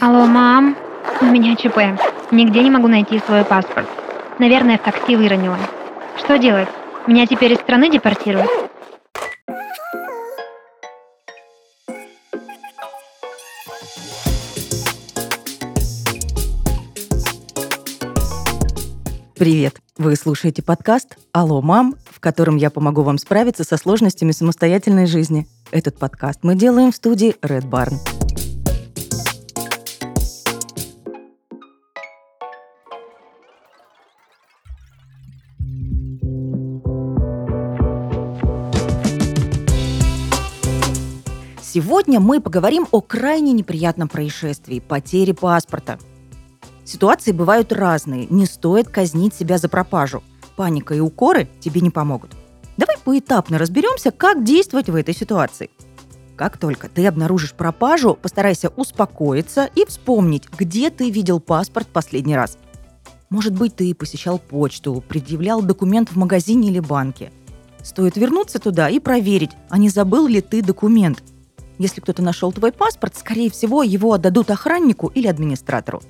Алло, мам. У меня ЧП. Нигде не могу найти свой паспорт. Наверное, в такси выронила. Что делать? Меня теперь из страны депортируют? Привет! Вы слушаете подкаст «Алло, мам», в котором я помогу вам справиться со сложностями самостоятельной жизни. Этот подкаст мы делаем в студии Red Barn. Сегодня мы поговорим о крайне неприятном происшествии – потере паспорта. Ситуации бывают разные, не стоит казнить себя за пропажу. Паника и укоры тебе не помогут. Давай поэтапно разберемся, как действовать в этой ситуации. Как только ты обнаружишь пропажу, постарайся успокоиться и вспомнить, где ты видел паспорт последний раз. Может быть, ты посещал почту, предъявлял документ в магазине или банке. Стоит вернуться туда и проверить, а не забыл ли ты документ. Если кто-то нашел твой паспорт, скорее всего, его отдадут охраннику или администратору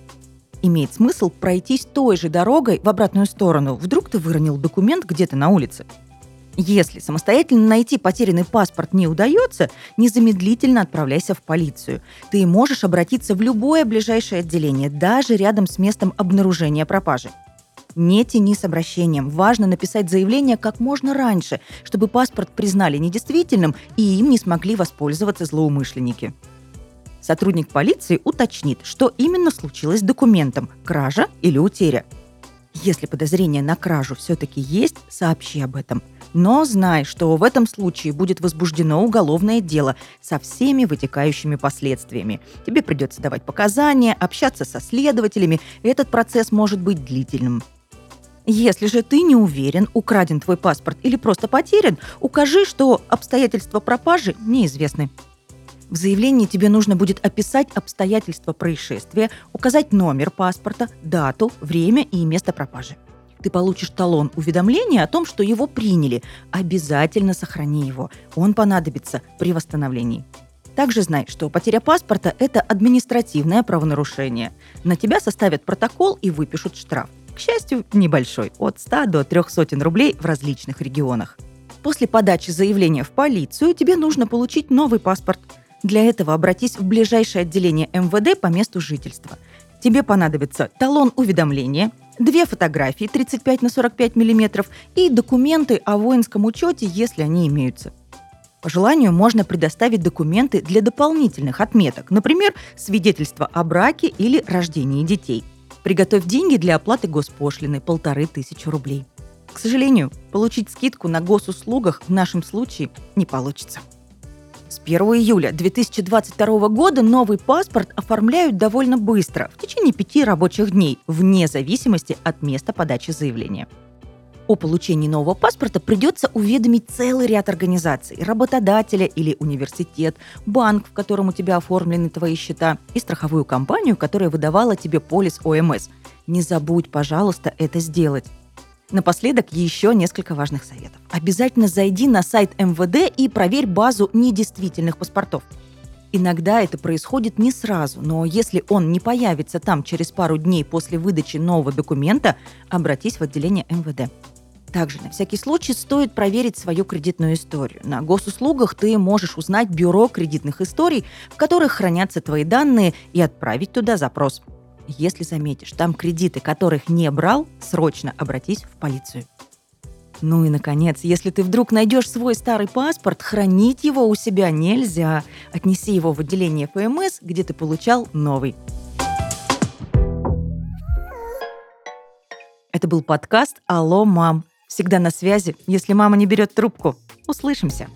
имеет смысл пройтись той же дорогой в обратную сторону. Вдруг ты выронил документ где-то на улице. Если самостоятельно найти потерянный паспорт не удается, незамедлительно отправляйся в полицию. Ты можешь обратиться в любое ближайшее отделение, даже рядом с местом обнаружения пропажи. Не тяни с обращением. Важно написать заявление как можно раньше, чтобы паспорт признали недействительным и им не смогли воспользоваться злоумышленники. Сотрудник полиции уточнит, что именно случилось с документом – кража или утеря. Если подозрение на кражу все-таки есть, сообщи об этом. Но знай, что в этом случае будет возбуждено уголовное дело со всеми вытекающими последствиями. Тебе придется давать показания, общаться со следователями, и этот процесс может быть длительным. Если же ты не уверен, украден твой паспорт или просто потерян, укажи, что обстоятельства пропажи неизвестны. В заявлении тебе нужно будет описать обстоятельства происшествия, указать номер паспорта, дату, время и место пропажи. Ты получишь талон уведомления о том, что его приняли. Обязательно сохрани его. Он понадобится при восстановлении. Также знай, что потеря паспорта – это административное правонарушение. На тебя составят протокол и выпишут штраф. К счастью, небольшой – от 100 до 300 рублей в различных регионах. После подачи заявления в полицию тебе нужно получить новый паспорт – для этого обратись в ближайшее отделение МВД по месту жительства. Тебе понадобится талон уведомления, две фотографии 35 на 45 мм и документы о воинском учете, если они имеются. По желанию можно предоставить документы для дополнительных отметок, например, свидетельство о браке или рождении детей. Приготовь деньги для оплаты госпошлины – полторы тысячи рублей. К сожалению, получить скидку на госуслугах в нашем случае не получится. С 1 июля 2022 года новый паспорт оформляют довольно быстро, в течение пяти рабочих дней, вне зависимости от места подачи заявления. О получении нового паспорта придется уведомить целый ряд организаций – работодателя или университет, банк, в котором у тебя оформлены твои счета, и страховую компанию, которая выдавала тебе полис ОМС. Не забудь, пожалуйста, это сделать. Напоследок еще несколько важных советов. Обязательно зайди на сайт МВД и проверь базу недействительных паспортов. Иногда это происходит не сразу, но если он не появится там через пару дней после выдачи нового документа, обратись в отделение МВД. Также на всякий случай стоит проверить свою кредитную историю. На госуслугах ты можешь узнать бюро кредитных историй, в которых хранятся твои данные, и отправить туда запрос. Если заметишь там кредиты, которых не брал, срочно обратись в полицию. Ну и, наконец, если ты вдруг найдешь свой старый паспорт, хранить его у себя нельзя. Отнеси его в отделение ФМС, где ты получал новый. Это был подкаст «Алло, мам». Всегда на связи, если мама не берет трубку. Услышимся.